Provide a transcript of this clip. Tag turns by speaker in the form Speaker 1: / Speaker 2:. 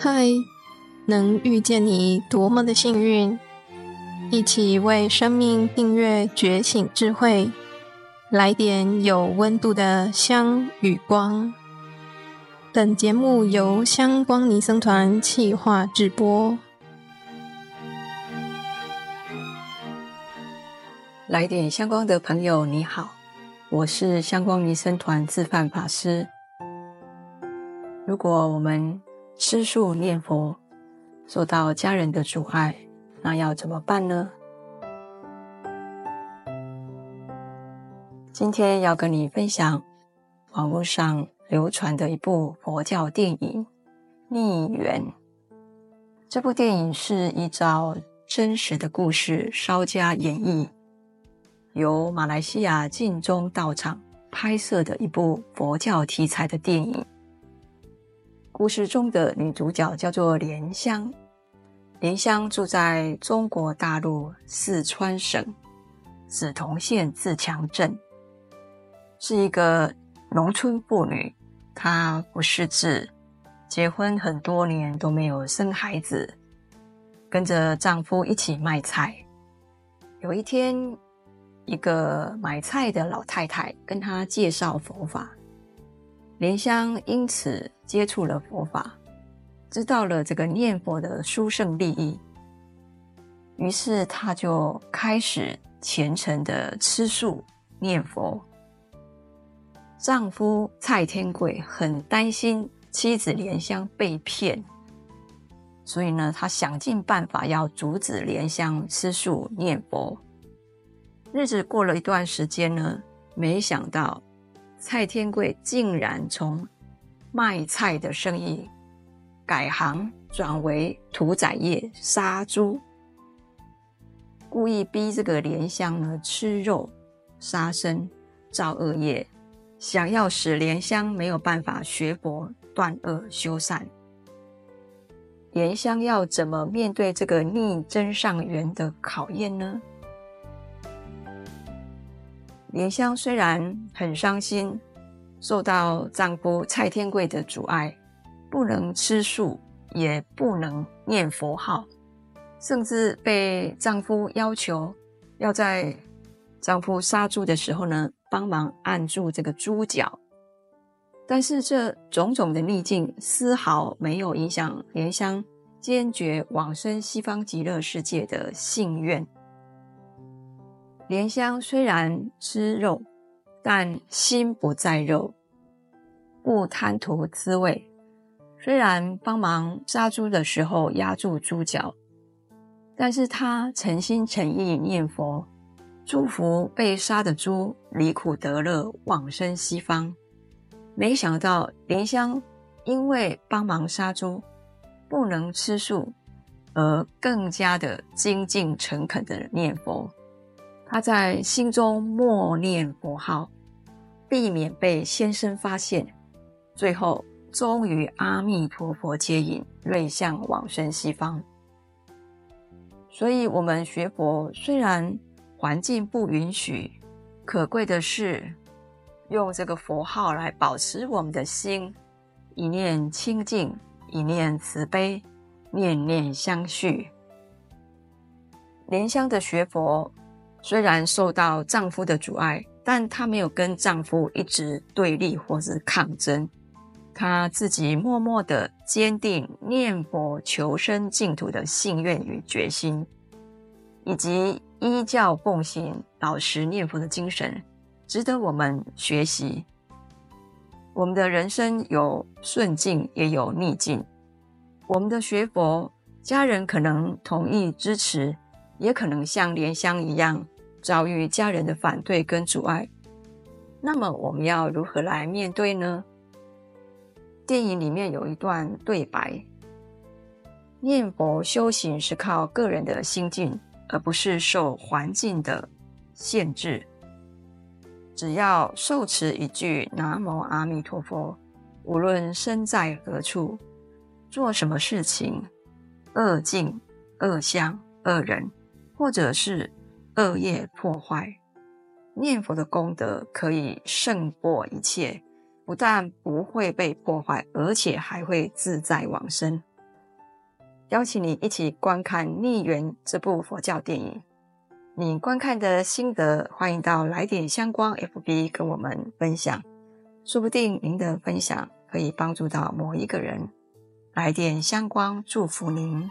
Speaker 1: 嗨，能遇见你多么的幸运！一起为生命订阅觉醒智慧，来点有温度的香与光。本节目由香光尼僧团企划制播。
Speaker 2: 来点香光的朋友，你好，我是香光尼僧团自范法师。如果我们吃素念佛受到家人的阻碍，那要怎么办呢？今天要跟你分享网络上流传的一部佛教电影《逆缘》。这部电影是依照真实的故事稍加演绎。由马来西亚净宗道场拍摄的一部佛教题材的电影。故事中的女主角叫做莲香，莲香住在中国大陆四川省梓潼县自强镇，是一个农村妇女。她不识字，结婚很多年都没有生孩子，跟着丈夫一起卖菜。有一天，一个买菜的老太太跟她介绍佛法，莲香因此接触了佛法，知道了这个念佛的殊胜利益，于是她就开始虔诚的吃素念佛。丈夫蔡天贵很担心妻子莲香被骗，所以呢，他想尽办法要阻止莲香吃素念佛。日子过了一段时间呢，没想到蔡天贵竟然从卖菜的生意改行转为屠宰业杀猪，故意逼这个莲香呢吃肉杀生造恶业，想要使莲香没有办法学佛断恶修善。莲香要怎么面对这个逆增上缘的考验呢？莲香虽然很伤心，受到丈夫蔡天贵的阻碍，不能吃素，也不能念佛号，甚至被丈夫要求要在丈夫杀猪的时候呢，帮忙按住这个猪脚。但是这种种的逆境，丝毫没有影响莲香坚决往生西方极乐世界的信愿。莲香虽然吃肉，但心不在肉，不贪图滋味。虽然帮忙杀猪的时候压住猪脚，但是他诚心诚意念佛，祝福被杀的猪离苦得乐，往生西方。没想到莲香因为帮忙杀猪，不能吃素，而更加的精进诚恳的念佛。他在心中默念佛号，避免被先生发现，最后终于阿弥陀佛接引，瑞相往生西方。所以，我们学佛虽然环境不允许，可贵的是用这个佛号来保持我们的心，一念清净，一念慈悲，念念相续。莲香的学佛。虽然受到丈夫的阻碍，但她没有跟丈夫一直对立或是抗争，她自己默默的坚定念佛求生净土的信愿与决心，以及依教奉行老实念佛的精神，值得我们学习。我们的人生有顺境，也有逆境。我们的学佛，家人可能同意支持。也可能像莲香一样遭遇家人的反对跟阻碍，那么我们要如何来面对呢？电影里面有一段对白：念佛修行是靠个人的心境，而不是受环境的限制。只要受持一句南无阿弥陀佛，无论身在何处，做什么事情，恶境、恶相、恶人。或者是恶业破坏，念佛的功德可以胜过一切，不但不会被破坏，而且还会自在往生。邀请你一起观看《逆缘》这部佛教电影。你观看的心得，欢迎到来点香光 FB 跟我们分享，说不定您的分享可以帮助到某一个人。来点香光，祝福您。